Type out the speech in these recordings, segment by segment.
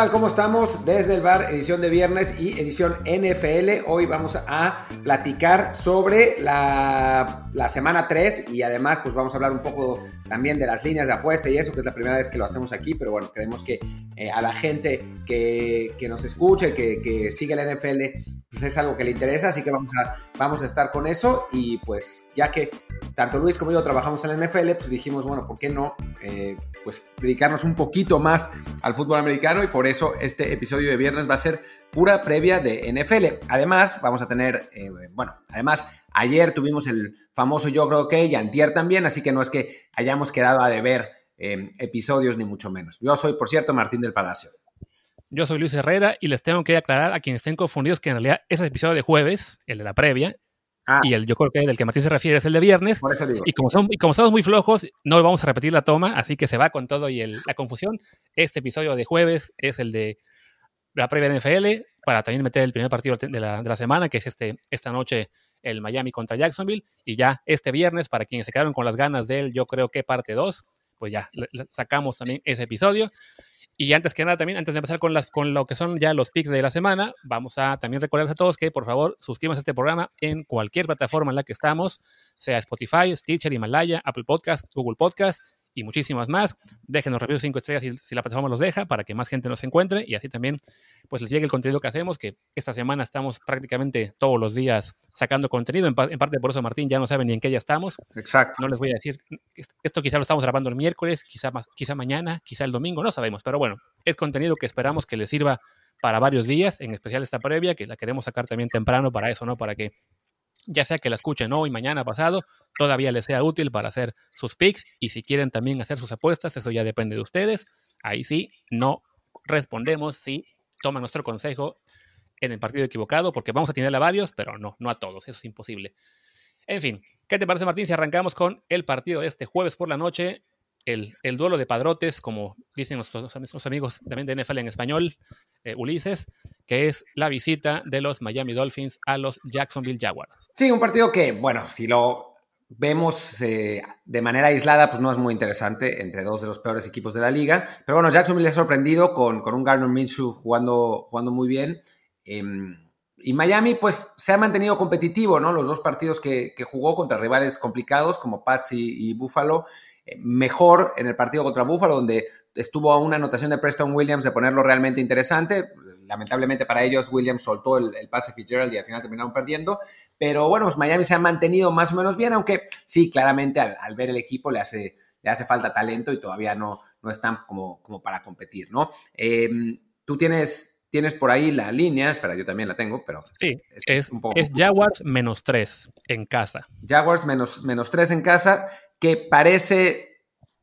¿qué tal? ¿Cómo estamos? Desde el bar, edición de viernes y edición NFL. Hoy vamos a platicar sobre la, semana 3 y además pues vamos a hablar un poco también de las líneas de apuesta y eso, que es la primera vez que lo hacemos aquí, pero bueno, creemos que eh, a la gente que, nos escuche, que, que sigue la NFL, pues es algo que le interesa, así que vamos a, vamos a estar con eso y pues ya que tanto Luis como yo trabajamos en la NFL, pues dijimos, bueno, ¿por qué no eh, pues dedicarnos un poquito más al fútbol americano? Y por eso este episodio de viernes va a ser pura previa de NFL. Además, vamos a tener, eh, bueno, además, ayer tuvimos el famoso Yo creo que y antier también, así que no es que hayamos quedado a deber eh, episodios ni mucho menos. Yo soy, por cierto, Martín del Palacio. Yo soy Luis Herrera y les tengo que aclarar a quienes estén confundidos que en realidad ese episodio de jueves, el de la previa, ah. y el yo creo que del que Martín se refiere es el de viernes. Y como, son, y como somos muy flojos, no vamos a repetir la toma, así que se va con todo y la confusión. Este episodio de jueves es el de la previa de NFL, para también meter el primer partido de la, de la semana, que es este, esta noche el Miami contra Jacksonville. Y ya este viernes, para quienes se quedaron con las ganas de él, yo creo que parte 2, pues ya sacamos también ese episodio. Y antes que nada, también, antes de empezar con, las, con lo que son ya los picks de la semana, vamos a también recordarles a todos que por favor suscríbanse a este programa en cualquier plataforma en la que estamos, sea Spotify, Stitcher, Himalaya, Apple Podcast, Google Podcast y muchísimas más. Déjenos reviews 5 estrellas si, si, la plataforma los deja para que más gente nos encuentre y así también pues les llegue el contenido que hacemos, que esta semana estamos prácticamente todos los días sacando contenido. En, parte por eso Martín ya no sabe ni en qué ya estamos. Exacto. No les voy a decir, esto quizá lo estamos grabando el miércoles, quizá, quizá mañana, quizá el domingo, no sabemos, pero bueno, es contenido que esperamos que les sirva para varios días, en especial esta previa, que la queremos sacar también temprano para eso, ¿no? Para que ya sea que la escuchen hoy, mañana, pasado, todavía les sea útil para hacer sus picks y si quieren también hacer sus apuestas, eso ya depende de ustedes. Ahí sí, no respondemos si toman nuestro consejo en el partido equivocado, porque vamos a tener a varios, pero no, no a todos, eso es imposible. En fin, ¿qué te parece Martín si arrancamos con el partido de este jueves por la noche el, duelo de padrotes, como dicen nuestros, amigos también de NFL en español, eh, Ulises, que es la visita de los Miami Dolphins a los Jacksonville Jaguars. Sí, un partido que, bueno, si lo vemos eh, de manera aislada, pues no es muy interesante entre dos de los peores equipos de la liga. Pero bueno, Jacksonville ha sorprendido con, con un Gardner Minshew jugando, jugando muy bien. Em, y Miami, pues, se ha mantenido competitivo, ¿no? Los dos partidos que, jugó contra rivales complicados como Pats y Buffalo mejor en el partido contra Buffalo, donde estuvo a una anotación de Preston Williams de ponerlo realmente interesante. Lamentablemente para ellos, Williams soltó el, pase Fitzgerald y al final terminaron perdiendo. Pero bueno, pues Miami se ha mantenido más o menos bien, aunque sí, claramente al, ver el equipo le hace, le hace falta talento y todavía no, no están como, como para competir, ¿no? Em, tú tienes, tienes por ahí la línea, espera, yo también la tengo, pero... Sí, es, un poco... es Jaguars menos 3 en casa. Jaguars menos, menos 3 en casa que parece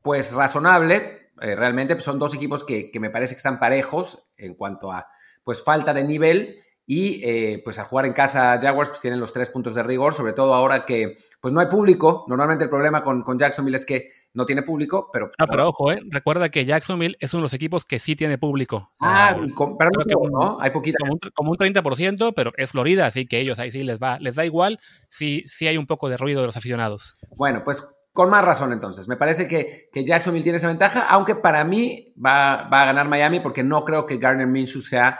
pues razonable. Eh, realmente pues, son dos equipos que, me parece que están parejos en cuanto a pues falta de nivel y eh, pues a jugar en casa Jaguars pues tienen los tres puntos de rigor, sobre todo ahora que pues no hay público. Normalmente el problema con, con Jacksonville es que no tiene público, pero... Ah, pero ojo, eh, recuerda que Jacksonville es uno de los equipos que sí tiene público. Ah, pero no, Hay poquita. Como un, como un 30%, pero es Florida, así que ellos ahí sí les va, les da igual si, si hay un poco de ruido de los aficionados. Bueno, pues con más razón, entonces. Me parece que, que, Jacksonville tiene esa ventaja, aunque para mí va, a ganar Miami porque no creo que Garner Minshew sea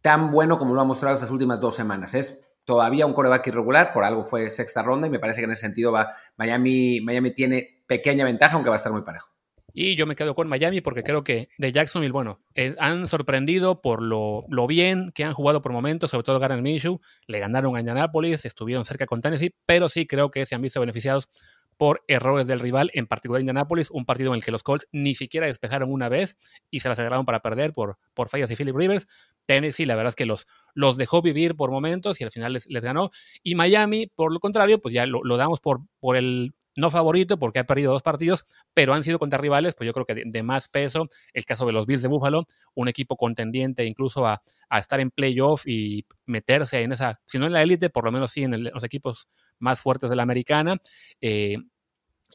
tan bueno como lo ha mostrado estas últimas dos semanas. Es todavía un coreback irregular, por algo fue sexta ronda y me parece que en ese sentido va, Miami, Miami tiene pequeña ventaja, aunque va a estar muy parejo. Y yo me quedo con Miami porque creo que de Jacksonville, bueno, eh, han sorprendido por lo, bien que han jugado por momentos, sobre todo Garner Minshew. Le ganaron a Indianapolis, estuvieron cerca con Tennessee, pero sí creo que se han visto beneficiados por errores del rival, en particular Indianapolis, un partido en el que los Colts ni siquiera despejaron una vez y se las agarraron para perder por, por fallas de Philip Rivers. Tennessee, la verdad es que los, los dejó vivir por momentos y al final les, les ganó. Y Miami, por lo contrario, pues ya lo, lo damos por, por el no favorito porque ha perdido dos partidos, pero han sido contra rivales, pues yo creo que de, más peso. El caso de los Bills de Buffalo, un equipo contendiente incluso a, estar en playoff y meterse en esa, si no en la élite, por lo menos sí en los equipos más fuertes de la americana. Eh,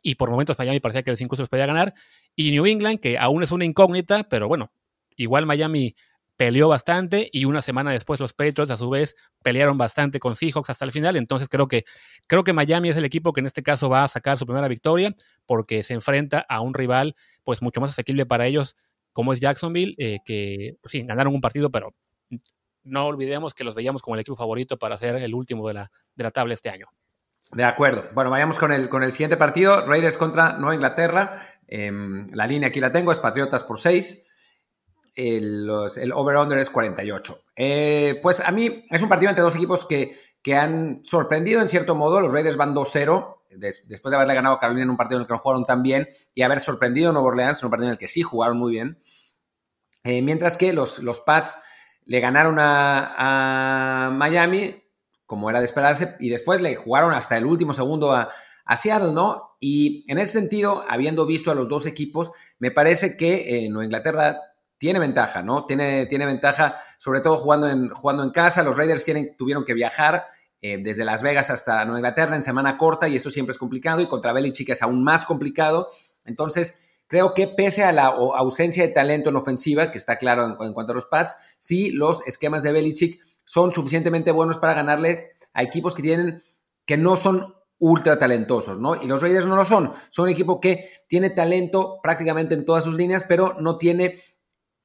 y por momentos Miami parecía que el 5 se los podía ganar. Y New England, que aún es una incógnita, pero bueno, igual Miami peleó bastante y una semana después los Patriots a su vez pelearon bastante con Seahawks hasta el final. Entonces creo que, creo que Miami es el equipo que en este caso va a sacar su primera victoria porque se enfrenta a un rival pues mucho más asequible para ellos como es Jacksonville, eh, que pues sí, ganaron un partido, pero no olvidemos que los veíamos como el equipo favorito para ser el último de la, de la tabla este año. De acuerdo. Bueno, vayamos con el, con el siguiente partido. Raiders contra Nueva Inglaterra. Em, la línea aquí la tengo, es Patriotas por 6. El, el over-under es 48. Eh, pues a mí es un partido entre dos equipos que, que han sorprendido en cierto modo. Los Raiders van 2-0 después de haberle ganado a Carolina en un partido en el que no jugaron tan bien y haber sorprendido a Nueva Orleans en un partido en el que sí jugaron muy bien. Eh, mientras que los, los Pats le ganaron a, Miami, como era de esperarse, y después le jugaron hasta el último segundo a, Seattle, ¿no? Y en ese sentido, habiendo visto a los dos equipos, me parece que eh, Nueva Inglaterra tiene ventaja, ¿no? Tiene, tiene ventaja, sobre todo jugando en, jugando en casa. Los Raiders tienen, tuvieron que viajar eh, desde Las Vegas hasta Nueva Inglaterra en semana corta y eso siempre es complicado y contra Belichick es aún más complicado. Entonces, creo que pese a la ausencia de talento en ofensiva, que está claro en, cuanto a los Pats, sí los esquemas de Belichick son suficientemente buenos para ganarle a equipos que tienen que no son ultra talentosos, ¿no? Y los Raiders no lo son. Son un equipo que tiene talento prácticamente en todas sus líneas, pero no tiene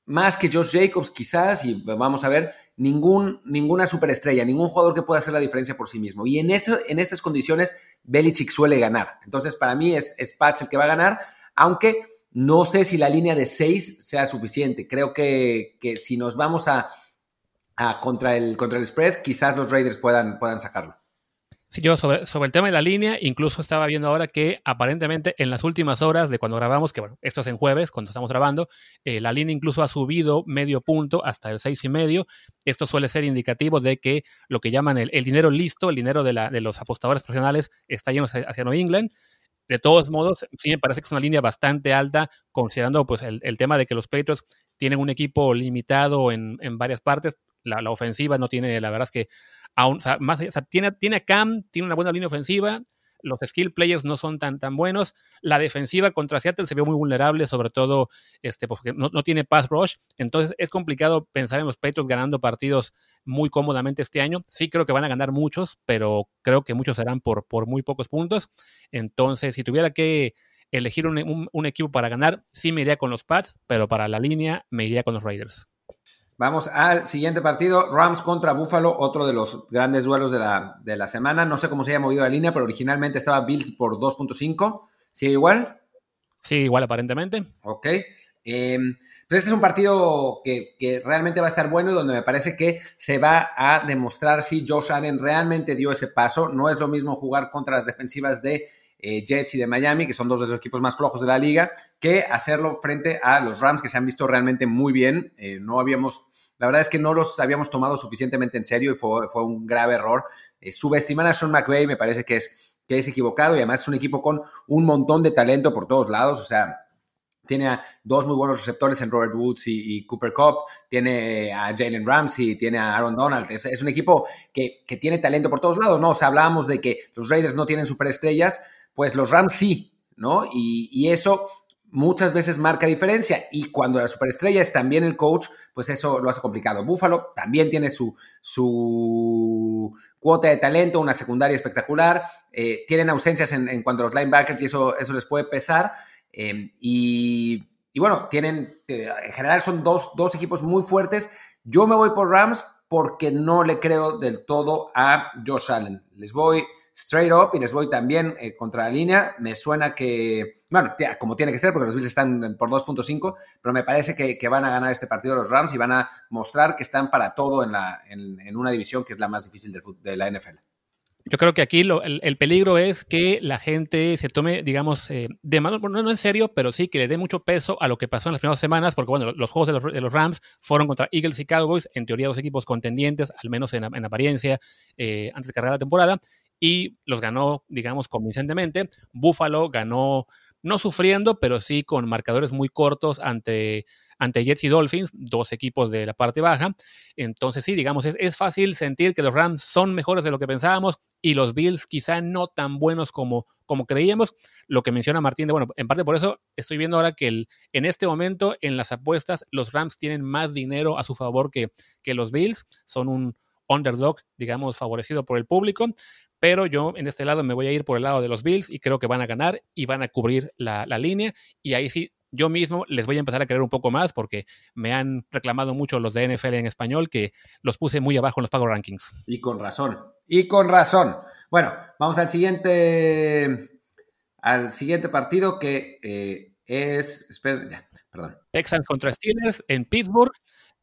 más que Josh Jacobs quizás, y vamos a ver, ningún, ninguna superestrella, ningún jugador que pueda hacer la diferencia por sí mismo. Y en, eso, en esas condiciones, Belichick suele ganar. Entonces, para mí es, es Pats el que va a ganar, aunque no sé si la línea de 6 sea suficiente. Creo que, que si nos vamos a, a, contra, el, contra el spread, quizás los Raiders puedan, puedan sacarlo. Yo sobre, el tema de la línea, incluso estaba viendo ahora que aparentemente en las últimas horas de cuando grabamos, que bueno, esto es en jueves, cuando estamos grabando, eh, la línea incluso ha subido medio punto hasta el seis y medio. Esto suele ser indicativo de que lo que llaman el, dinero listo, el dinero de, la, de los apostadores profesionales, está lleno hacia New England. De todos modos, sí me parece que es una línea bastante alta, considerando pues el, tema de que los Patriots tienen un equipo limitado en, en varias partes. La, la, ofensiva no tiene, la verdad es que aún, más, tiene, tiene a Cam, tiene una buena línea ofensiva, los skill players no son tan, tan buenos. La defensiva contra Seattle se ve muy vulnerable, sobre todo este, porque no, tiene pass rush. Entonces es complicado pensar en los Patriots ganando partidos muy cómodamente este año. Sí creo que van a ganar muchos, pero creo que muchos serán por, por muy pocos puntos. Entonces, si tuviera que elegir un, un equipo para ganar, sí me iría con los Pats, pero para la línea me iría con los Raiders. Vamos al siguiente partido, Rams contra Buffalo, otro de los grandes duelos de la, de la semana. No sé cómo se haya movido la línea, pero originalmente estaba Bills por 2.5. ¿Sigue igual? Sí, igual aparentemente. Ok. Em, pues este es un partido que, que, realmente va a estar bueno y donde me parece que se va a demostrar si Josh Allen realmente dio ese paso. No es lo mismo jugar contra las defensivas de eh, Jets y de Miami, que son dos de los equipos más flojos de la liga, que hacerlo frente a los Rams, que se han visto realmente muy bien. Eh, no habíamos, la verdad es que no los habíamos tomado suficientemente en serio y fue, fue un grave error. Eh, subestimar a Sean McVay me parece que es, que es equivocado y además es un equipo con un montón de talento por todos lados, o sea, tiene a dos muy buenos receptores en Robert Woods y, Cooper Cup, tiene a Jalen Ramsey, tiene a Aaron Donald. Es, un equipo que, que, tiene talento por todos lados, ¿no? O hablábamos de que los Raiders no tienen superestrellas, pues los Rams sí, ¿no? Y, eso muchas veces marca diferencia. Y cuando la superestrella es también el coach, pues eso lo hace complicado. Buffalo también tiene su, su cuota de talento, una secundaria espectacular. Eh, tienen ausencias en, cuanto a los linebackers y eso, eso les puede pesar. Em, y, bueno, tienen, eh, en general son dos, dos equipos muy fuertes. Yo me voy por Rams porque no le creo del todo a Josh Allen. Les voy straight up y les voy también eh, contra la línea. Me suena que, bueno, como tiene que ser, porque los Bills están por 2.5, pero me parece que, van a ganar este partido los Rams y van a mostrar que están para todo en, la, en, una división que es la más difícil de, de la NFL. Yo creo que aquí el, peligro es que la gente se tome, digamos, eh, de mano, no, no, en serio, pero sí que le dé mucho peso a lo que pasó en las primeras semanas, porque bueno, los juegos de los, Rams fueron contra Eagles y Cowboys, en teoría dos equipos contendientes, al menos en, apariencia, eh, antes de cargar la temporada, y los ganó, digamos, convincentemente. Buffalo ganó, no sufriendo, pero sí con marcadores muy cortos ante, ante Jets y Dolphins, dos equipos de la parte baja. Entonces, sí, digamos, es, fácil sentir que los Rams son mejores de lo que pensábamos y los Bills quizá no tan buenos como, como creíamos. Lo que menciona Martín, de, bueno, en parte por eso estoy viendo ahora que el, en este momento en las apuestas los Rams tienen más dinero a su favor que, que los Bills. Son un underdog, digamos, favorecido por el público, pero yo en este lado me voy a ir por el lado de los Bills y creo que van a ganar y van a cubrir la, línea y ahí sí yo mismo les voy a empezar a querer un poco más porque me han reclamado mucho los de NFL en español que los puse muy abajo en los pago rankings. Y con razón. Y con razón. Bueno, vamos al siguiente, al siguiente partido que eh, es, espera, perdón. Texans contra Steelers en Pittsburgh.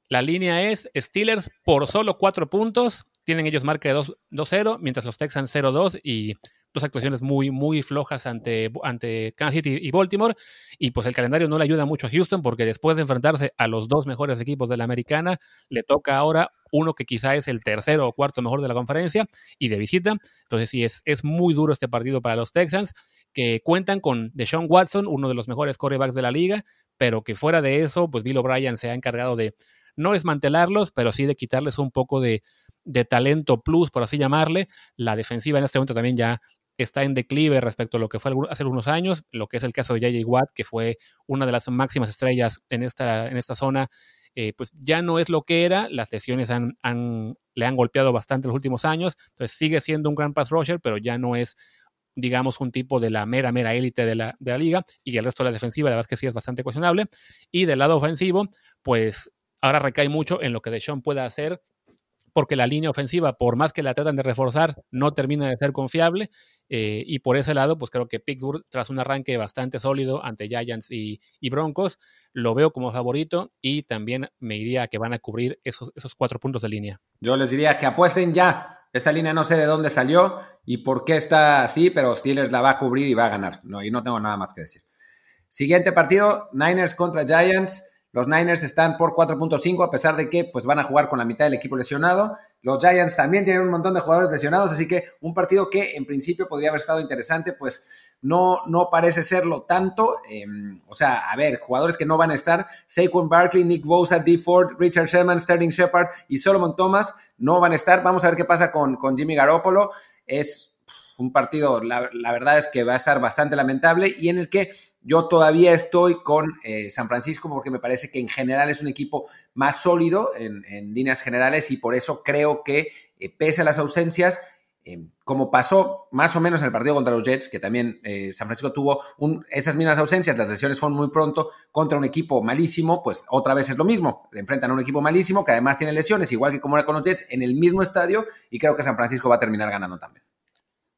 La línea es Steelers por solo cuatro puntos. Tienen ellos marca de 2-0, mientras los Texans 0-2 y dos actuaciones muy, muy flojas ante, ante Kansas City y Baltimore. Y pues el calendario no le ayuda mucho a Houston porque después de enfrentarse a los dos mejores equipos de la americana, le toca ahora uno que quizá es el tercero o cuarto mejor de la conferencia y de visita. Entonces sí, es, es muy duro este partido para los Texans, que cuentan con Deshaun Watson, uno de los mejores quarterbacks de la liga, pero que fuera de eso, pues Bill O'Brien se ha encargado de no desmantelarlos, pero sí de quitarles un poco de, de talento plus, por así llamarle. La defensiva en este momento también ya está en declive respecto a lo que fue hace algunos años, lo que es el caso de J.J. Watt, que fue una de las máximas estrellas en esta, en esta zona, eh, pues ya no es lo que era, las lesiones han, le han golpeado bastante los últimos años, entonces sigue siendo un gran pass rusher, pero ya no es digamos, un tipo de la mera, mera élite de la, de la liga, y el resto de la defensiva, la verdad es que sí es bastante cuestionable. Y del lado ofensivo, pues ahora recae mucho en lo que Deshaun pueda hacer porque la línea ofensiva, por más que la tratan de reforzar, no termina de ser confiable. Eh, y por ese lado, pues creo que Pittsburgh, tras un arranque bastante sólido ante Giants y, Broncos, lo veo como favorito y también me diría que van a cubrir esos, esos cuatro puntos de línea. Yo les diría que apuesten ya. Esta línea no sé de dónde salió y por qué está así, pero Steelers la va a cubrir y va a ganar. No, y no tengo nada más que decir. Siguiente partido, Niners contra Giants. Los Niners están por 4.5 a pesar de que pues, van a jugar con la mitad del equipo lesionado. Los Giants también tienen un montón de jugadores lesionados, así que un partido que en principio podría haber estado interesante, pues no, no parece serlo tanto. Em, o sea, a ver, jugadores que no van a estar, Saquon Barkley, Nick Bosa, D. Ford, Richard Sherman, Sterling Shepard y Solomon Thomas no van a estar. Vamos a ver qué pasa con, con Jimmy Garoppolo. Es un partido, la, verdad es que va a estar bastante lamentable y en el que yo todavía estoy con eh, San Francisco porque me parece que en general es un equipo más sólido en, líneas generales y por eso creo que eh, pese a las ausencias, eh, como pasó más o menos en el partido contra los Jets, que también San Francisco tuvo esas mismas ausencias, las lesiones fueron muy pronto contra un equipo malísimo, pues otra vez es lo mismo, le enfrentan a un equipo malísimo que además tiene lesiones, igual que como era con los Jets, en el mismo estadio y creo que San Francisco va a terminar ganando también.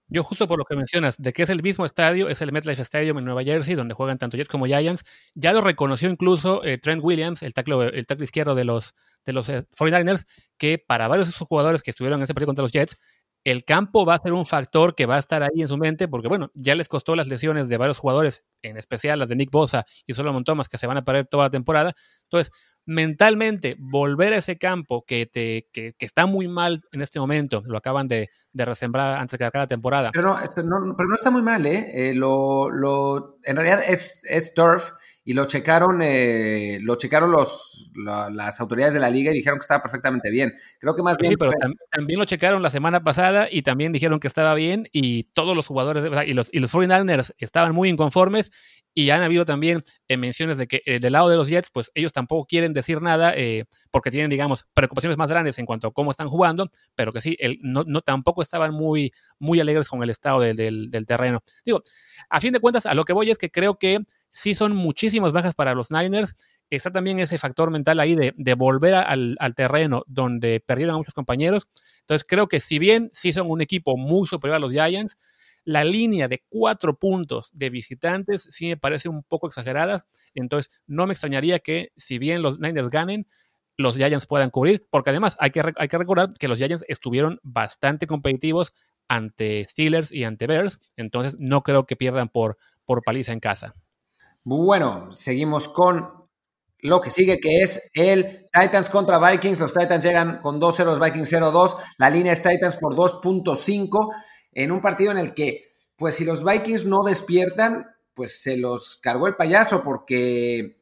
Yo justo por lo que mencionas, de que es el mismo estadio, es el MetLife Stadium en Nueva Jersey, donde juegan tanto Jets como Giants. Ya lo reconoció incluso eh, Trent Williams, el tackle, el izquierdo de los, de los 49ers, eh, que para varios de esos jugadores que estuvieron en ese partido contra los Jets, el campo va a ser un factor que va a estar ahí en su mente, porque bueno, ya les costó las lesiones de varios jugadores, en especial las de Nick Bosa y Solomon Thomas, que se van a perder toda la temporada. Entonces, mentalmente volver a ese campo que, te, que, está muy mal en este momento, lo acaban de, de resembrar antes de acabe la temporada. Pero no, pero no está muy mal, ¿eh? eh lo, lo, en realidad es, es turf y lo checaron, eh, lo checaron los, las autoridades de la liga y dijeron que estaba perfectamente bien. Creo que más bien. Sí, pero también lo checaron la semana pasada y también dijeron que estaba bien y todos los jugadores y los, y los 49ers estaban muy inconformes y han habido también eh, menciones de que eh, del lado de los Jets, pues ellos tampoco quieren decir nada porque tienen, digamos, preocupaciones más grandes en cuanto a cómo están jugando, pero que sí, el, no, no, tampoco estaban muy, muy alegres con el estado del, del terreno. Digo, a fin de cuentas, a lo que voy es que creo que sí son muchísimas bajas para los Niners. Está también ese factor mental ahí de, volver al, terreno donde perdieron a muchos compañeros. Entonces creo que si bien sí son un equipo muy superior a los Giants, la línea de cuatro puntos de visitantes sí me parece un poco exagerada. Entonces no me extrañaría que si bien los Niners ganen, los Giants puedan cubrir, porque además hay que, hay que recordar que los Giants estuvieron bastante competitivos ante Steelers y ante Bears, entonces no creo que pierdan por, por paliza en casa. Bueno, seguimos con lo que sigue, que es el Titans contra Vikings. Los Titans llegan con 2-0, los Vikings 0-2. La línea es Titans por 2.5 en un partido en el que, pues si los Vikings no despiertan, pues se los cargó el payaso porque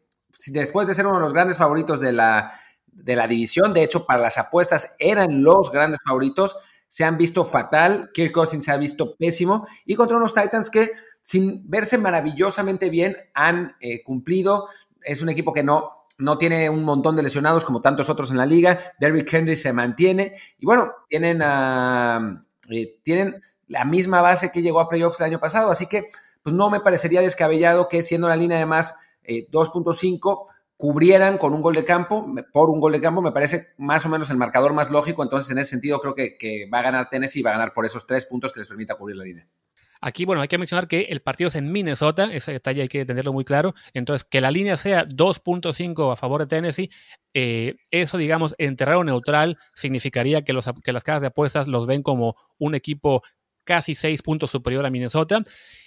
después de ser uno de los grandes favoritos de la, de la división, de hecho para las apuestas eran los grandes favoritos, se han visto fatal, Kirk Cousins se ha visto pésimo y contra unos Titans que sin verse maravillosamente bien, han eh, cumplido. Es un equipo que no, no tiene un montón de lesionados como tantos otros en la liga. Derrick Henry se mantiene. Y bueno, tienen, eh, tienen la misma base que llegó a playoffs el año pasado. Así que, pues no me parecería descabellado que siendo la línea de más 2.5 cubrieran con un gol de campo, por un gol de campo, me parece más o menos el marcador más lógico. Entonces, en ese sentido, creo que, que va a ganar Tennessee y va a ganar por esos tres puntos que les permita cubrir la línea. Aquí, bueno, hay que mencionar que el partido es en Minnesota, ese detalle hay que tenerlo muy claro. Entonces, que la línea sea 2.5 a favor de Tennessee, eh, eso, digamos, en terreno neutral significaría que, los, que las casas de apuestas los ven como un equipo casi 6 puntos superior a Minnesota.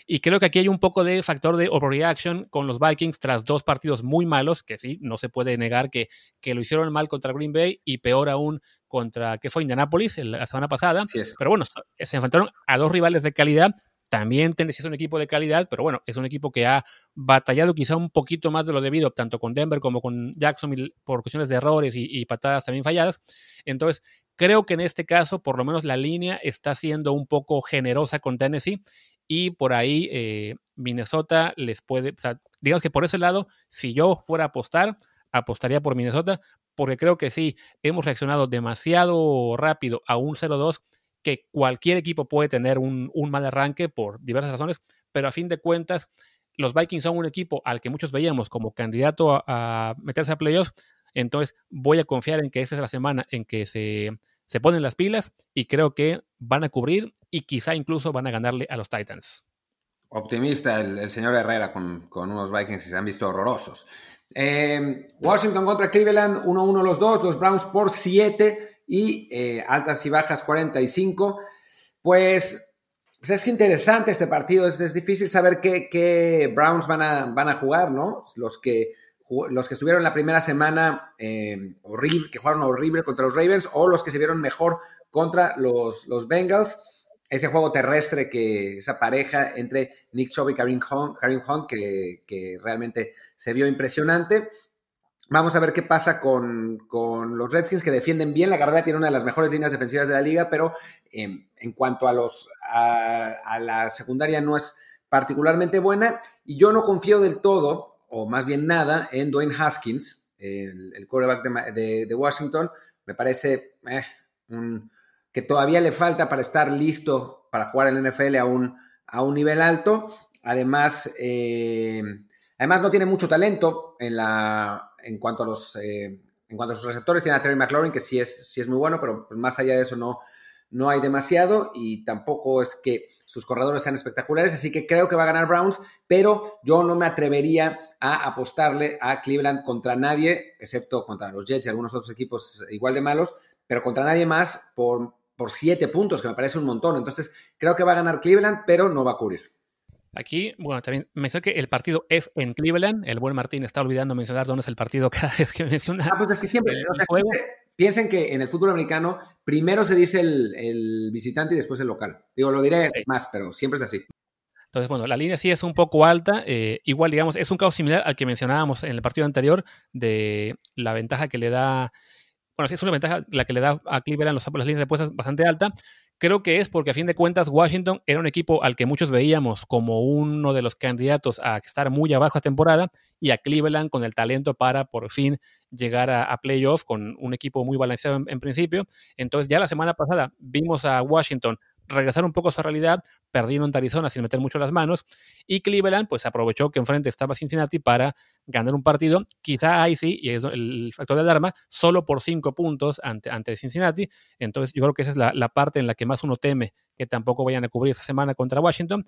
Y creo que aquí hay un poco de factor de overreaction con los Vikings tras dos partidos muy malos, que sí, no se puede negar que, que lo hicieron mal contra Green Bay y peor aún contra, que fue Indianapolis la semana pasada. Pero bueno, se enfrentaron a dos rivales de calidad también Tennessee es un equipo de calidad, pero bueno, es un equipo que ha batallado quizá un poquito más de lo debido, tanto con Denver como con Jacksonville, por cuestiones de errores y, patadas también falladas. Entonces, creo que en este caso, por lo menos la línea está siendo un poco generosa con Tennessee y por ahí eh, Minnesota les puede, digamos que por ese lado, si yo fuera a apostar, apostaría por Minnesota, porque creo que sí, hemos reaccionado demasiado rápido a un 0-2 que cualquier equipo puede tener un, mal arranque por diversas razones, pero a fin de cuentas, los Vikings son un equipo al que muchos veíamos como candidato a, meterse a playoffs, entonces voy a confiar en que esa es la semana en que se, se ponen las pilas y creo que van a cubrir y quizá incluso van a ganarle a los Titans. Optimista el, señor Herrera con, unos Vikings que se han visto horrorosos. Eh, Washington contra Cleveland, 1-1 los dos, los Browns por 7 y eh, altas y bajas 45. Pues, pues, es interesante este partido, es, difícil saber qué, Browns van a, van a jugar, ¿no? Los que, los que estuvieron la primera semana eh, horrible, que jugaron horrible contra los Ravens o los que se vieron mejor contra los, los Bengals. Ese juego terrestre que esa pareja entre Nick Chubb y Karim Hunt, que, que realmente se vio impresionante. Vamos a ver qué pasa con, los Redskins que defienden bien. La carrera tiene una de las mejores líneas defensivas de la liga, pero em, en cuanto a, los, a, la secundaria no es particularmente buena. Y yo no confío del todo, o más bien nada, en Dwayne Haskins, el, el quarterback de, Washington. Me parece eh, que todavía le falta para estar listo para jugar en NFL a un, a un nivel alto. Además, eh, además no tiene mucho talento en la, en cuanto a los eh, en cuanto a sus receptores, tiene a Terry McLaurin, que sí es, sí es muy bueno, pero pues, más allá de eso no, no hay demasiado y tampoco es que sus corredores sean espectaculares, así que creo que va a ganar Browns, pero yo no me atrevería a apostarle a Cleveland contra nadie, excepto contra los Jets y algunos otros equipos igual de malos, pero contra nadie más por, por siete puntos, que me parece un montón. Entonces creo que va a ganar Cleveland, pero no va a cubrir. Aquí, bueno, también mencioné que el partido es en Cleveland. El buen Martín está olvidando mencionar dónde es el partido cada vez que menciona. Ah, pues es que siempre, piensen que en el fútbol americano primero se dice el, visitante y después el local. Digo, lo diré más, pero siempre es así. Entonces, bueno, la línea sí es un poco alta. Eh, igual, digamos, es un caso similar al que mencionábamos en el partido anterior de la ventaja que le da. Bueno, sí es una ventaja la que le da a Cleveland los, las líneas de apuestas bastante alta. Creo que es porque a fin de cuentas Washington era un equipo al que muchos veíamos como uno de los candidatos a estar muy abajo a temporada y a Cleveland con el talento para por fin llegar a, playoffs con un equipo muy balanceado en, principio. Entonces ya la semana pasada vimos a Washington regresar un poco a su realidad, perdiendo en Arizona sin meter mucho las manos, y Cleveland pues aprovechó que enfrente estaba Cincinnati para ganar un partido, quizá ahí sí, y es el factor de alarma, solo por cinco puntos ante, ante Cincinnati, entonces yo creo que esa es la, parte en la que más uno teme que tampoco vayan a cubrir esta semana contra Washington,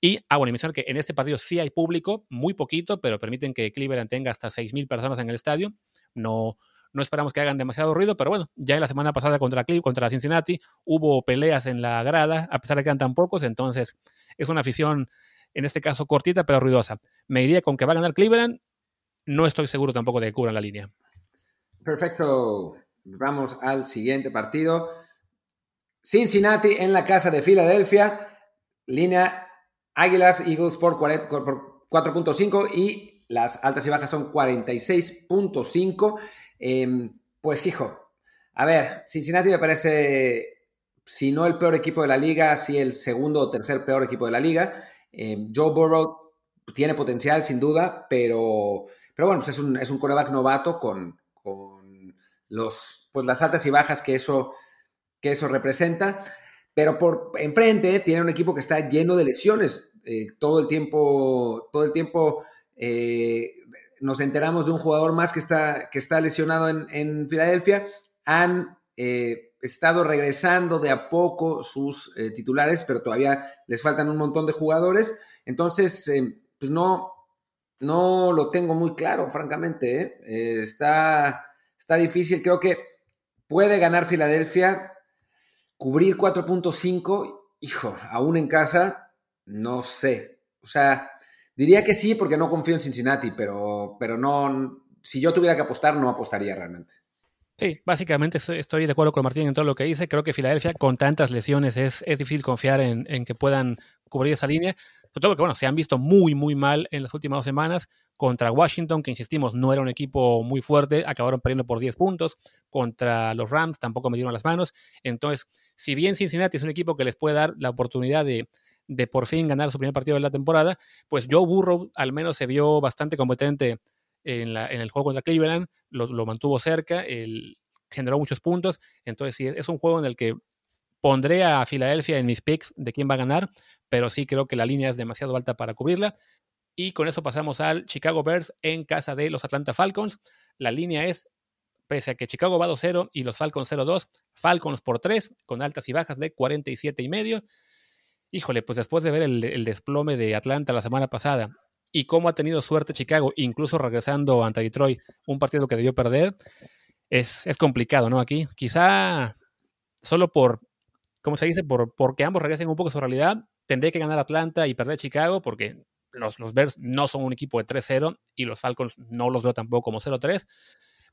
y, ah, bueno, mencionar que en este partido sí hay público, muy poquito, pero permiten que Cleveland tenga hasta 6.000 personas en el estadio. No, no esperamos que hagan demasiado ruido, pero bueno, ya en la semana pasada contra Clip, contra Cincinnati, hubo peleas en la grada, a pesar de que eran tan pocos, entonces es una afición, en este caso cortita, pero ruidosa. Me iría con que va a ganar Cleveland, no estoy seguro tampoco de que cubran la línea. Perfecto. Vamos al siguiente partido. Cincinnati en la casa de Filadelfia. Línea Águilas Eagles por 4.5 y las altas y bajas son 46.5. Em, pues hijo, a ver, Cincinnati me parece, si no el peor equipo de la liga, si el segundo o tercer peor equipo de la liga. Em, Joe Burrow tiene potencial, sin duda, pero, pero bueno, pues es un, es un coreback novato con, los, pues las altas y bajas que eso, que eso representa. Pero por enfrente tiene un equipo que está lleno de lesiones. Eh, todo el tiempo, todo el tiempo eh, nos enteramos de un jugador más que está, que está lesionado en, Filadelfia. Han eh, estado regresando de a poco sus eh, titulares, pero todavía les faltan un montón de jugadores. Entonces, pues no, no lo tengo muy claro, francamente. está, está difícil. Creo que puede ganar Filadelfia, cubrir 4.5. Hijo, aún en casa, no sé. O sea, Diría que sí, porque no confío en Cincinnati, pero, pero no, si yo tuviera que apostar, no apostaría realmente. Sí, básicamente estoy de acuerdo con Martín en todo lo que dice. Creo que Filadelfia, con tantas lesiones, es, es difícil confiar en, en, que puedan cubrir esa línea. Sobre todo porque, bueno, se han visto muy, muy mal en las últimas dos semanas. Contra Washington, que insistimos, no era un equipo muy fuerte, acabaron perdiendo por 10 puntos. Contra los Rams tampoco me dieron las manos. Entonces, si bien Cincinnati es un equipo que les puede dar la oportunidad de, de por fin ganar su primer partido de la temporada, pues Joe Burrow al menos se vio bastante competente en, el juego contra Cleveland, lo, mantuvo cerca, generó muchos puntos, entonces sí, es un juego en el que pondré a Filadelfia en mis picks de quién va a ganar, pero sí creo que la línea es demasiado alta para cubrirla. Y con eso pasamos al Chicago Bears en casa de los Atlanta Falcons. La línea es, pese a que Chicago va 2-0 y los Falcons 0-2, Falcons por 3, con altas y bajas de 47 y medio híjole, pues después de ver el, desplome de Atlanta la semana pasada y cómo ha tenido suerte Chicago, incluso regresando ante Detroit, un partido que debió perder, es, es complicado, ¿no? Aquí, quizá solo por, ¿cómo se dice? Por, porque ambos regresen un poco a su realidad, tendría que ganar Atlanta y perder Chicago, porque los, los Bears no son un equipo de 3-0 y los Falcons no los veo tampoco como 0-3,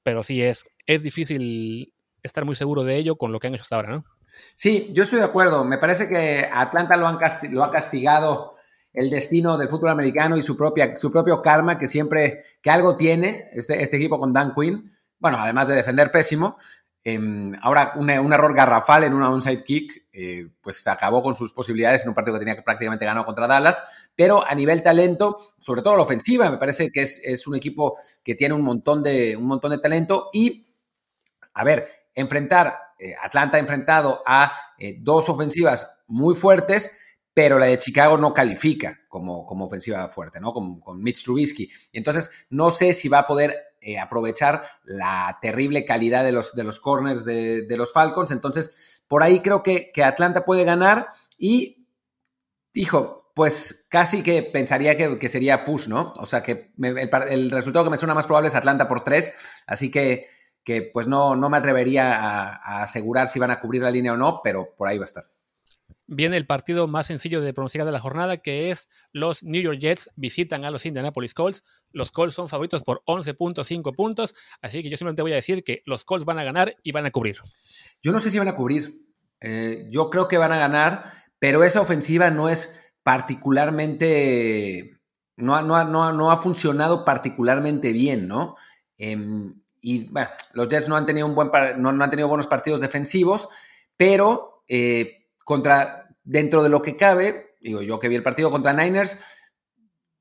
pero sí es, es difícil estar muy seguro de ello con lo que han hecho hasta ahora, ¿no? Sí, yo estoy de acuerdo. Me parece que Atlanta lo, ha castigado el destino del fútbol americano y su, propia, su propio karma, que siempre, que algo tiene este, este equipo con Dan Quinn. Bueno, además de defender pésimo. Em, ahora, un, error garrafal en una onside kick, eh, pues acabó con sus posibilidades en un partido que tenía prácticamente ganar contra Dallas. Pero a nivel talento, sobre todo la ofensiva, me parece que es, es un equipo que tiene un montón de, un montón de talento. Y, a ver, enfrentar eh, Atlanta ha enfrentado a eh, dos ofensivas muy fuertes, pero la de Chicago no califica como, como ofensiva fuerte, ¿no? Con, Mitch Trubisky. Entonces, no sé si va a poder eh, aprovechar la terrible calidad de los, de los corners de, los Falcons. Entonces, por ahí creo que, que Atlanta puede ganar y, hijo, pues casi que pensaría que, sería push, ¿no? O sea, que el, el, resultado que me suena más probable es Atlanta por tres, así que que pues no, no me atrevería a, asegurar si van a cubrir la línea o no, pero por ahí va a estar. Viene el partido más sencillo de pronunciar de la jornada, que es los New York Jets visitan a los Indianapolis Colts. Los Colts son favoritos por 11.5 puntos, así que yo simplemente voy a decir que los Colts van a ganar y van a cubrir. Yo no sé si van a cubrir. Eh, yo creo que van a ganar, pero esa ofensiva no es particularmente, no, no, no, no ha funcionado particularmente bien, ¿no? Em, y bueno, los Jets no han tenido, un buen, no, han tenido buenos partidos defensivos, pero eh, contra, dentro de lo que cabe, digo yo que vi el partido contra Niners,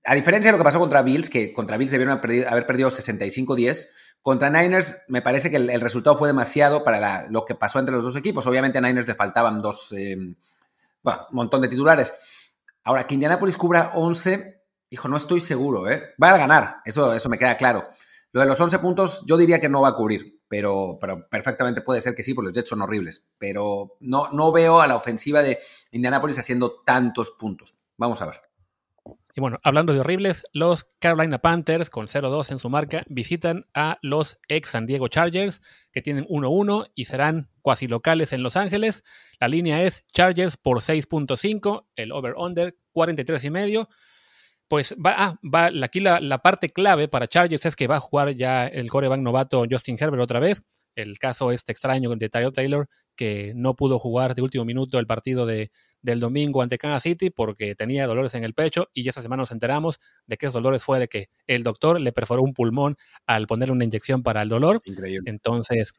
a diferencia de lo que pasó contra Bills, que contra Bills debieron haber perdido, 65-10, contra Niners me parece que el, resultado fue demasiado para lo que pasó entre los dos equipos. Obviamente a Niners le faltaban dos, eh, bueno, un montón de titulares. Ahora, que Indianapolis cubra 11, hijo, no estoy seguro, ¿eh? Va a ganar, eso, eso me queda claro. Lo de los 11 puntos yo diría que no va a cubrir, pero, perfectamente puede ser que sí, porque los Jets son horribles. Pero no, no veo a la ofensiva de Indianapolis haciendo tantos puntos. Vamos a ver. Y bueno, hablando de horribles, los Carolina Panthers con 0-2 en su marca visitan a los ex San Diego Chargers que tienen 1-1 y serán cuasi locales en Los Ángeles. La línea es Chargers por 6.5, el over-under 43 y medio pues va, ah, va aquí la, parte clave para Chargers es que va a jugar ya el coreback novato Justin Herbert otra vez. El caso este extraño de Tyrell Taylor, que no pudo jugar de último minuto el partido de, del domingo ante Kansas City porque tenía dolores en el pecho y esa semana nos enteramos de que esos dolores fue de que el doctor le perforó un pulmón al ponerle una inyección para el dolor. Increíble. Entonces,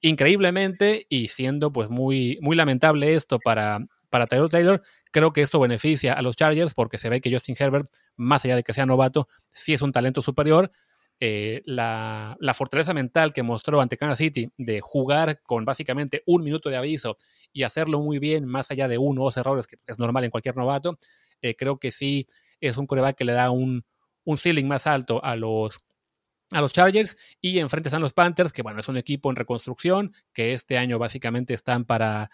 increíblemente y siendo pues muy, muy lamentable esto para, para Taylor Taylor, creo que esto beneficia a los Chargers porque se ve que Justin Herbert, más allá de que sea novato, sí es un talento superior. Eh, la, fortaleza mental que mostró ante Kansas City de jugar con básicamente un minuto de aviso y hacerlo muy bien, más allá de uno o dos errores, que es normal en cualquier novato, eh, creo que sí es un coreback que le da un, un ceiling más alto a los, a los Chargers y enfrente están los Panthers, que bueno, es un equipo en reconstrucción, que este año básicamente están para,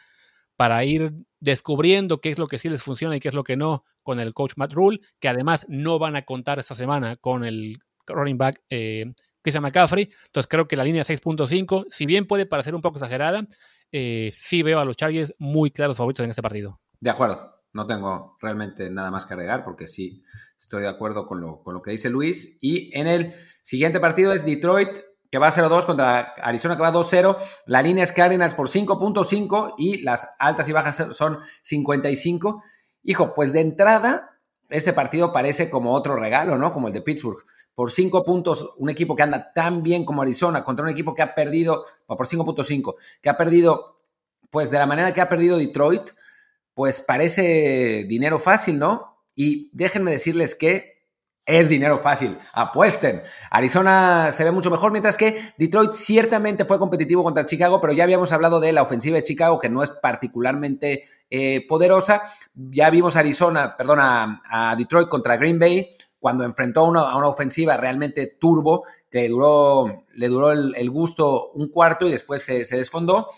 para ir descubriendo qué es lo que sí les funciona y qué es lo que no con el coach Matt Rule, que además no van a contar esta semana con el running back eh, Christian McCaffrey. Entonces creo que la línea 6.5, si bien puede parecer un poco exagerada, eh, sí veo a los Chargers muy claros favoritos en este partido. De acuerdo, no tengo realmente nada más que agregar porque sí estoy de acuerdo con lo, con lo que dice Luis. Y en el siguiente partido es Detroit que va 0-2 contra Arizona que va 2-0. La línea es Cardinals por 5.5 y las altas y bajas son 55. Hijo, pues de entrada, este partido parece como otro regalo, ¿no? Como el de Pittsburgh. Por 5 puntos, un equipo que anda tan bien como Arizona contra un equipo que ha perdido, por 5.5, que ha perdido, pues de la manera que ha perdido Detroit, pues parece dinero fácil, ¿no? Y déjenme decirles que es dinero fácil, apuesten. Arizona se ve mucho mejor, mientras que Detroit ciertamente fue competitivo contra Chicago, pero ya habíamos hablado de la ofensiva de Chicago, que no es particularmente eh, poderosa. Ya vimos a Arizona, perdón, a, Detroit contra Green Bay, cuando enfrentó a una, ofensiva realmente turbo, que duró, le duró el, gusto un cuarto y después se, se desfondó.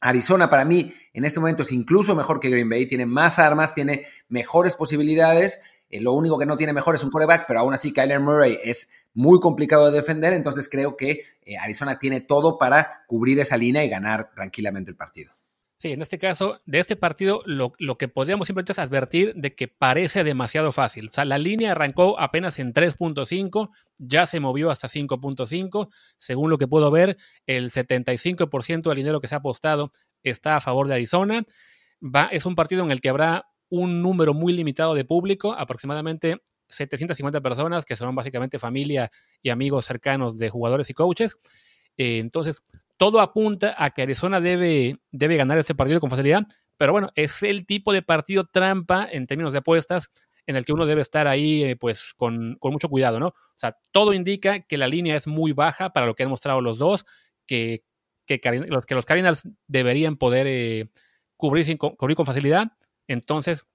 Arizona para mí en este momento es incluso mejor que Green Bay, tiene más armas, tiene mejores posibilidades. Eh, lo único que no tiene mejor es un quarterback, pero aún así Kyler Murray es muy complicado de defender, entonces creo que eh, Arizona tiene todo para cubrir esa línea y ganar tranquilamente el partido. Sí, en este caso, de este partido, lo, que podríamos simplemente es advertir de que parece demasiado fácil. O sea, la línea arrancó apenas en 3.5, ya se movió hasta 5.5. Según lo que puedo ver, el 75% del dinero que se ha apostado está a favor de Arizona. Es un partido en el que habrá un número muy limitado de público, aproximadamente 750 personas, que son básicamente familia y amigos cercanos de jugadores y coaches. Eh, entonces, todo apunta a que Arizona debe, debe ganar este partido con facilidad, pero bueno, es el tipo de partido trampa en términos de apuestas en el que uno debe estar ahí eh, pues con, mucho cuidado, ¿no? O sea, todo indica que la línea es muy baja para lo que han mostrado los dos, que, que los Cardinals deberían poder eh, cubrir, cubrir con facilidad. Entonces,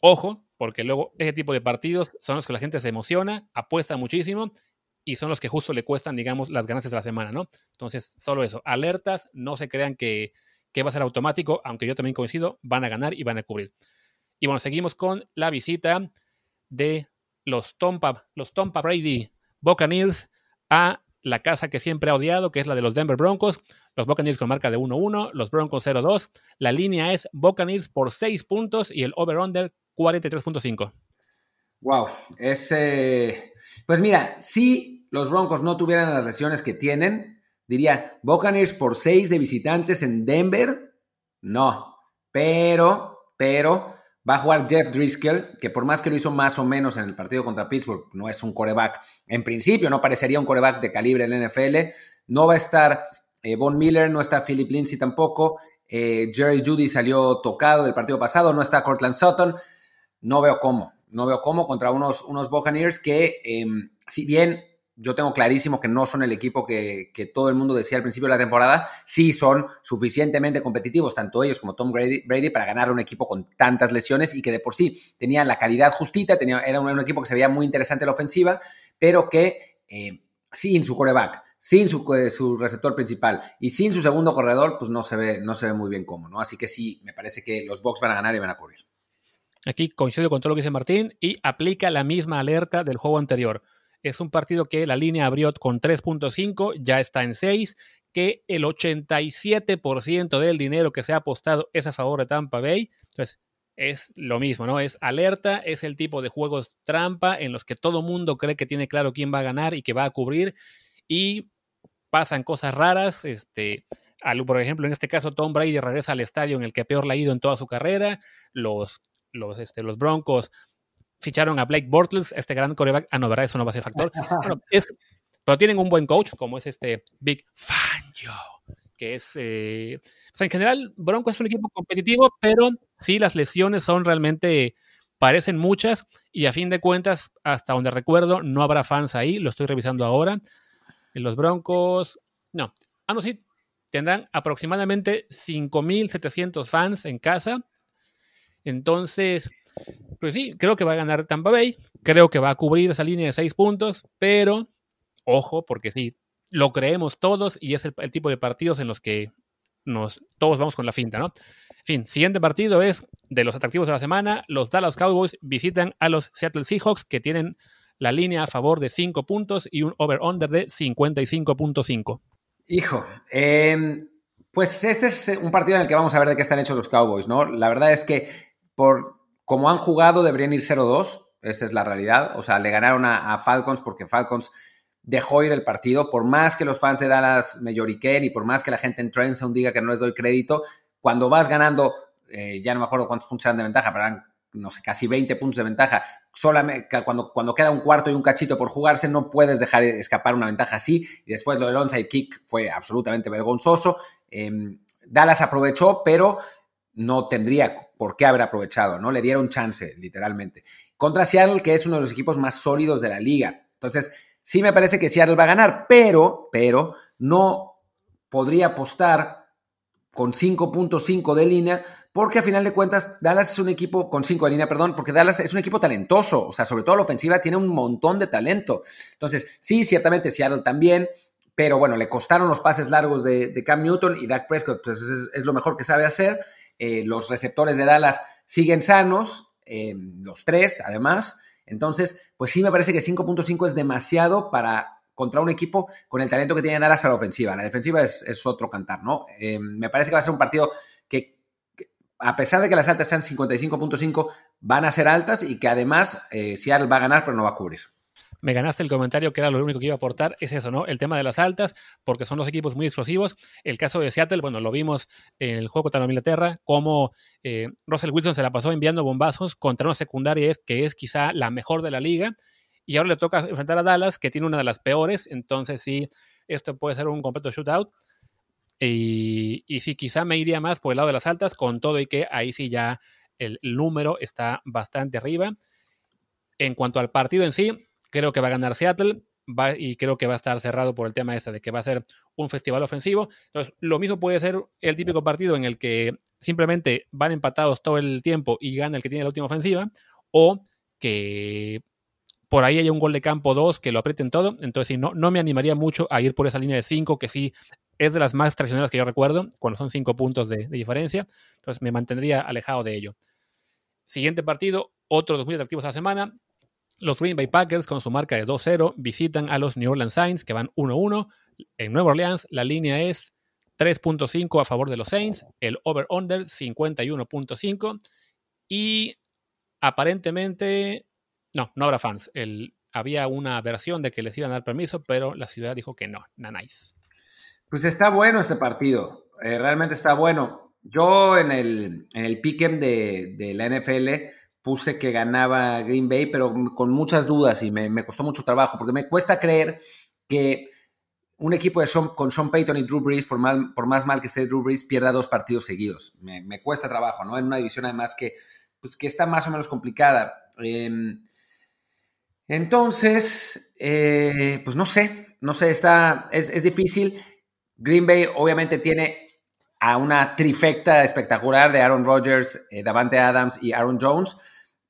ojo, porque luego ese tipo de partidos son los que la gente se emociona, apuesta muchísimo y son los que justo le cuestan, digamos, las ganancias de la semana, ¿no? Entonces, solo eso, alertas, no se crean que, va a ser automático, aunque yo también coincido, van a ganar y van a cubrir. Y bueno, seguimos con la visita de los Tompa, los Tompa Brady Buccaneers a la casa que siempre ha odiado, que es la de los Denver Broncos. Los Buccaneers con marca de 1-1, los Broncos 0-2. La línea es Buccaneers por 6 puntos y el over-under 43.5. Wow, ese... Pues mira, si los Broncos no tuvieran las lesiones que tienen, diría Buccaneers por 6 de visitantes en Denver. No, pero, pero va a jugar Jeff Driscoll, que por más que lo hizo más o menos en el partido contra Pittsburgh, no es un coreback. En principio no parecería un coreback de calibre en la NFL. No va a estar eh, Von Miller, no está Philip Lindsay tampoco. Eh, Jerry Judy salió tocado del partido pasado, no está Cortland Sutton. No veo cómo, no veo cómo contra unos, unos Buccaneers que, em, si bien yo tengo clarísimo que no son el equipo que, todo el mundo decía al principio de la temporada, sí son suficientemente competitivos, tanto ellos como Tom Brady, Brady para ganar un equipo con tantas lesiones y que de por sí tenían la calidad justita, tenía, era un, equipo que se veía muy interesante la ofensiva, pero que eh, sin su coreback, sin su, receptor principal y sin su segundo corredor, pues no se ve, no se ve muy bien cómo, ¿no? Así que sí, me parece que los Bucks van a ganar y van a cubrir. Aquí coincido con todo lo que dice Martín y aplica la misma alerta del juego anterior. Es un partido que la línea abrió con 3.5, ya está en 6, que el 87% del dinero que se ha apostado es a favor de Tampa Bay. Entonces, es lo mismo, ¿no? Es alerta, es el tipo de juegos trampa en los que todo mundo cree que tiene claro quién va a ganar y que va a cubrir y pasan cosas raras, este, por ejemplo, en este caso Tom Brady regresa al estadio en el que peor le ha ido en toda su carrera, los, los, este, los Broncos ficharon a Blake Bortles, este gran coreback. Ah, no, ¿verdad? Eso no va a ser factor. Bueno, es, pero tienen un buen coach, como es este Big Fangio, que es... Eh, o sea, en general, Broncos es un equipo competitivo, pero sí las lesiones son realmente... Parecen muchas y a fin de cuentas, hasta donde recuerdo, no habrá fans ahí. Lo estoy revisando ahora. Los Broncos, no. Ah, no, sí. Tendrán aproximadamente 5.700 fans en casa. Entonces, Pues sí, creo que va a ganar Tampa Bay, creo que va a cubrir esa línea de seis puntos, pero ojo, porque sí, lo creemos todos y es el, tipo de partidos en los que nos, todos vamos con la finta, ¿no? En fin, siguiente partido es de los atractivos de la semana. Los Dallas Cowboys visitan a los Seattle Seahawks que tienen la línea a favor de 5 puntos y un over-under de 55.5. Hijo, em, pues este es un partido en el que vamos a ver de qué están hechos los Cowboys, ¿no? La verdad es que por como han jugado deberían ir 0-2, esa es la realidad. O sea, le ganaron a, Falcons porque Falcons dejó ir el partido, por más que los fans de Dallas me lloriquen y por más que la gente en Trenton diga que no les doy crédito, cuando vas ganando, eh, ya no me acuerdo cuántos puntos eran de ventaja, pero eran no sé, casi 20 puntos de ventaja, solamente cuando, cuando queda un cuarto y un cachito por jugarse, no puedes dejar escapar una ventaja así. Y después lo del onside kick fue absolutamente vergonzoso. Em, Dallas aprovechó, pero no tendría por qué haber aprovechado, ¿no? Le dieron chance, literalmente. Contra Seattle, que es uno de los equipos más sólidos de la liga. Entonces, sí me parece que Seattle va a ganar, pero, pero, no podría apostar con 5.5 de línea, porque a final de cuentas Dallas es un equipo con 5 de línea, perdón, porque Dallas es un equipo talentoso, o sea, sobre todo la ofensiva tiene un montón de talento. Entonces, sí, ciertamente Seattle también, pero bueno, le costaron los pases largos de, Cam Newton y Dak Prescott, pues es, lo mejor que sabe hacer. Eh, los receptores de Dallas siguen sanos, eh, los tres además. Entonces, pues sí me parece que 5.5 es demasiado para contra un equipo con el talento que tiene Dallas a la ofensiva. La defensiva es, otro cantar, ¿no? Eh, me parece que va a ser un partido que, a pesar de que las altas sean 55.5, van a ser altas y que además eh, Seattle va a ganar, pero no va a cubrir me ganaste el comentario que era lo único que iba a aportar, es eso, ¿no? El tema de las altas, porque son los equipos muy explosivos. El caso de Seattle, bueno, lo vimos en el juego contra Inglaterra, como eh, Russell Wilson se la pasó enviando bombazos contra una secundaria que es quizá la mejor de la liga y ahora le toca enfrentar a Dallas, que tiene una de las peores, entonces sí, esto puede ser un completo shootout. Y, y sí, quizá me iría más por el lado de las altas, con todo y que ahí sí ya el, número está bastante arriba. En cuanto al partido en sí, creo que va a ganar Seattle y creo que va a estar cerrado por el tema este de que va a ser un festival ofensivo. Entonces, lo mismo puede ser el típico partido en el que simplemente van empatados todo el tiempo y gana el que tiene la última ofensiva, o que por ahí hay un gol de campo 2 que lo aprieten todo. Entonces, no, no me animaría mucho a ir por esa línea de 5, que sí es de las más traicioneras que yo recuerdo, cuando son 5 puntos de, diferencia. Entonces, me mantendría alejado de ello. Siguiente partido, otro de los muy atractivos de la semana. Los Green Bay Packers, con su marca de 2-0, visitan a los New Orleans Saints, que van 1-1. En Nueva Orleans, la línea es 3.5 a favor de los Saints, el over-under 51.5. Y aparentemente no, no habrá fans. Había una versión de que les iban a dar permiso, pero la ciudad dijo que no, nanáis. Pues está bueno este partido, eh, realmente está bueno. Yo en el, en el pick'em de, de, la NFL puse que ganaba Green Bay, pero con muchas dudas y me, costó mucho trabajo, porque me cuesta creer que un equipo de con Sean Payton y Drew Brees, por, mal, por más mal que esté Drew Brees, pierda dos partidos seguidos. Me, me, cuesta trabajo, ¿no? En una división además que, pues, que está más o menos complicada. Eh, entonces, eh, pues no sé, no sé, está, es, difícil. Green Bay obviamente tiene a una trifecta espectacular de Aaron Rodgers, eh, Davante Adams y Aaron Jones.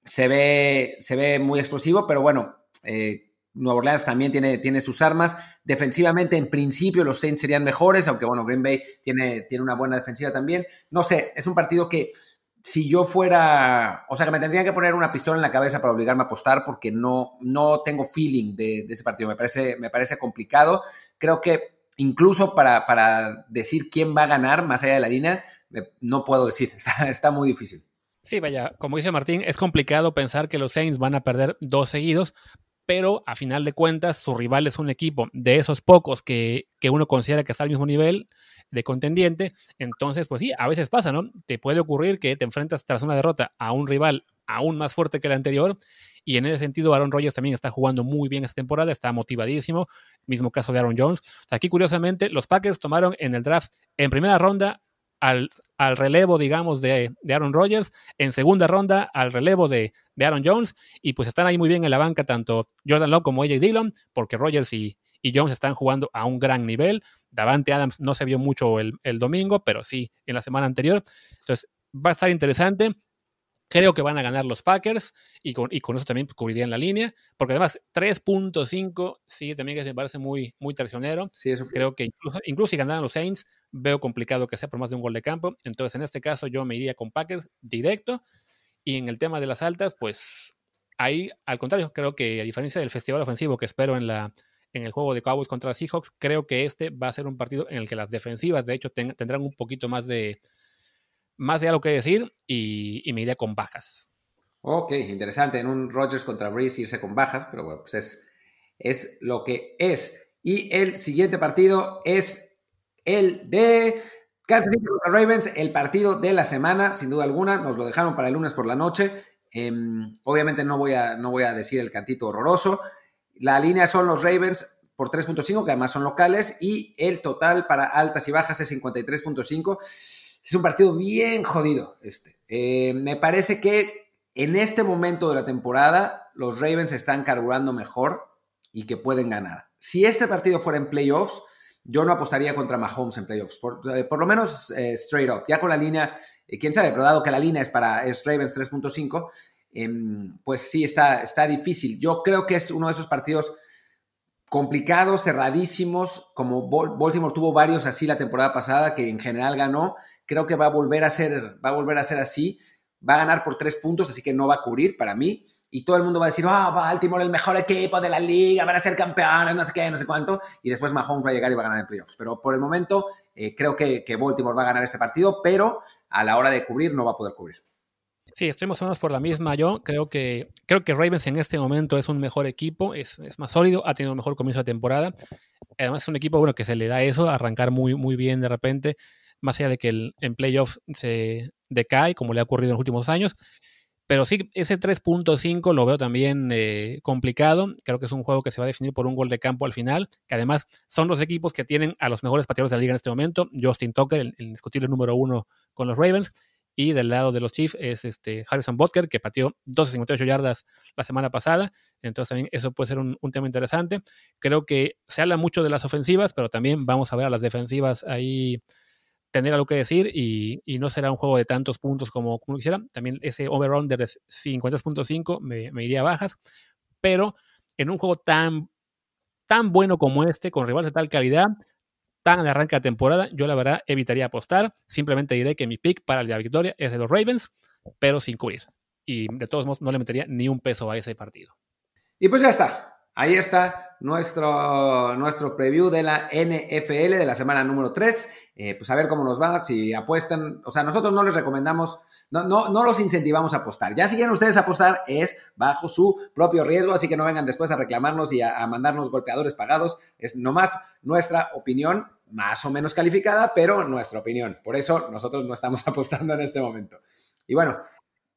Se ve, se ve muy explosivo, pero bueno, eh, Nueva Orleans también tiene, tiene sus armas. Defensivamente, en principio, los Saints serían mejores, aunque bueno, Green Bay tiene, tiene una buena defensiva también. No sé, es un partido que si yo fuera, o sea, que me tendrían que poner una pistola en la cabeza para obligarme a apostar porque no, no tengo feeling de, ese partido. Me parece, me parece complicado. Creo que incluso para, para, decir quién va a ganar más allá de la línea, no puedo decir. Está, está muy difícil. Sí, vaya, como dice Martín, es complicado pensar que los Saints van a perder dos seguidos, pero a final de cuentas su rival es un equipo de esos pocos que, que uno considera que está al mismo nivel de contendiente. Entonces, pues sí, a veces pasa, ¿no? Te puede ocurrir que te enfrentas tras una derrota a un rival aún más fuerte que el anterior. Y en ese sentido, Aaron Rodgers también está jugando muy bien esta temporada, está motivadísimo. Mismo caso de Aaron Jones. Aquí, curiosamente, los Packers tomaron en el draft en primera ronda al, al relevo, digamos, de, de, Aaron Rodgers, en segunda ronda al relevo de, de, Aaron Jones, y pues están ahí muy bien en la banca tanto Jordan Love como AJ Dillon, porque Rodgers y, y Jones están jugando a un gran nivel. Davante Adams no se vio mucho el, domingo, pero sí en la semana anterior. Entonces, va a estar interesante. Creo que van a ganar los Packers y con, y con eso también cubrirían la línea, porque además 3.5 sí también me parece muy, muy traicionero. Sí, eso. Creo que incluso, incluso si ganaran los Saints, veo complicado que sea por más de un gol de campo. Entonces, en este caso, yo me iría con Packers directo. Y en el tema de las altas, pues ahí, al contrario, creo que a diferencia del festival ofensivo que espero en, la, en el juego de Cowboys contra Seahawks, creo que este va a ser un partido en el que las defensivas, de hecho, tendrán un poquito más de más de algo que decir y, me iría con bajas. Ok, interesante. En un Rogers contra Breeze irse con bajas, pero bueno, pues es, es lo que es. Y el siguiente partido es el de Kansas City contra Ravens, el partido de la semana, sin duda alguna. Nos lo dejaron para el lunes por la noche. Em, obviamente no voy, a, no voy a decir el cantito horroroso. La línea son los Ravens por 3.5, que además son locales, y el total para altas y bajas es 53.5 es un partido bien jodido. Este. Eh, me parece que en este momento de la temporada los Ravens están carburando mejor y que pueden ganar. Si este partido fuera en playoffs, yo no apostaría contra Mahomes en playoffs, por, eh, lo menos eh, straight up. Ya con la línea, quién sabe, pero dado que la línea es para Ravens 3.5, em, pues sí está, está difícil. Yo creo que es uno de esos partidos complicados, cerradísimos, como Baltimore tuvo varios así la temporada pasada, que en general ganó, creo que va a volver a ser, va a volver a ser así, va a ganar por tres puntos, así que no va a cubrir para mí, y todo el mundo va a decir, ah, oh, Baltimore, el mejor equipo de la liga, van a ser campeones, no sé qué, no sé cuánto, y después Mahomes va a llegar y va a ganar en playoffs. Pero por el momento eh, creo que, que Baltimore va a ganar ese partido, pero a la hora de cubrir no va a poder cubrir. Sí, estoy más o menos por la misma. Yo creo que, creo que Ravens en este momento es un mejor equipo, es, es, más sólido, ha tenido un mejor comienzo de temporada. Además, es un equipo bueno que se le da eso, arrancar muy, muy bien de repente, más allá de que el, en playoffs se decae, como le ha ocurrido en los últimos años. Pero sí, ese 3.5 lo veo también eh, complicado. Creo que es un juego que se va a definir por un gol de campo al final, que además son los equipos que tienen a los mejores pateadores de la liga en este momento. Justin Tucker, el, el número uno con los Ravens, y del lado de los Chiefs es este Harrison Butker, que pateó 12.58 yardas la semana pasada. Entonces también eso puede ser un, tema interesante. Creo que se habla mucho de las ofensivas, pero también vamos a ver a las defensivas ahí tener algo que decir y, no será un juego de tantos puntos como, como quisiera. También ese over-under de 50.5 me, iría a bajas, pero en un juego tan, tan bueno como este, con rivales de tal calidad, tan de arranque de temporada, yo la verdad evitaría apostar. Simplemente diré que mi pick para la victoria es de los Ravens, pero sin cubrir. Y de todos modos no le metería ni un peso a ese partido. Y pues ya está. Ahí está nuestro, nuestro preview de la NFL de la semana número 3. Eh, pues a ver cómo nos va, si apuestan. O sea, nosotros no les recomendamos, no, no, no los incentivamos a apostar. Ya si quieren ustedes apostar, es bajo su propio riesgo, así que no vengan después a reclamarnos y a, a mandarnos golpeadores pagados. Es nomás nuestra opinión, más o menos calificada, pero nuestra opinión. Por eso nosotros no estamos apostando en este momento. Y bueno,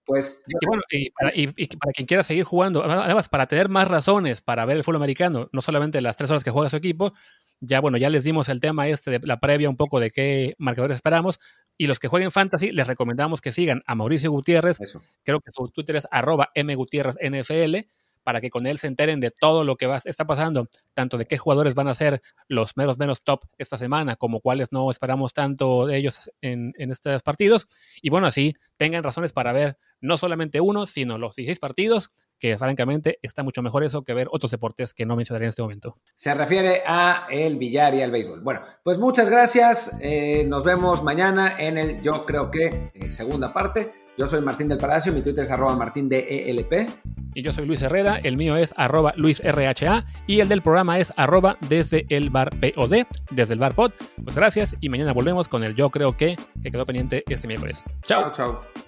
pues. Y bueno, y para, quien quiera seguir jugando, además, para tener más razones para ver el fútbol americano, no solamente las tres horas que juega su equipo, ya bueno, ya les dimos el tema este de la previa un poco de qué marcadores esperamos. Y los que jueguen fantasy, les recomendamos que sigan a Mauricio Gutiérrez. Creo que su Twitter es arroba mgutierrezNFL para que con él se enteren de todo lo que está pasando, tanto de qué jugadores van a ser los menos menos top esta semana, como cuáles no esperamos tanto de ellos en, en estos partidos. Y bueno, así tengan razones para ver no solamente uno, sino los 16 partidos, que francamente está mucho mejor eso que ver otros deportes que no mencionaré en este momento. Se refiere a el billar y al béisbol. Bueno, pues muchas gracias. Eh, nos vemos mañana en el, yo creo que, eh, segunda parte. Yo soy Martín del Palacio, mi Twitter es arroba martín de ELP. Y yo soy Luis Herrera, el mío es arroba luisrha y el del programa es arroba desde el bar POD, desde el bar pod. Pues gracias y mañana volvemos con el yo creo que que quedó pendiente este miércoles. Chao. Chao, chao.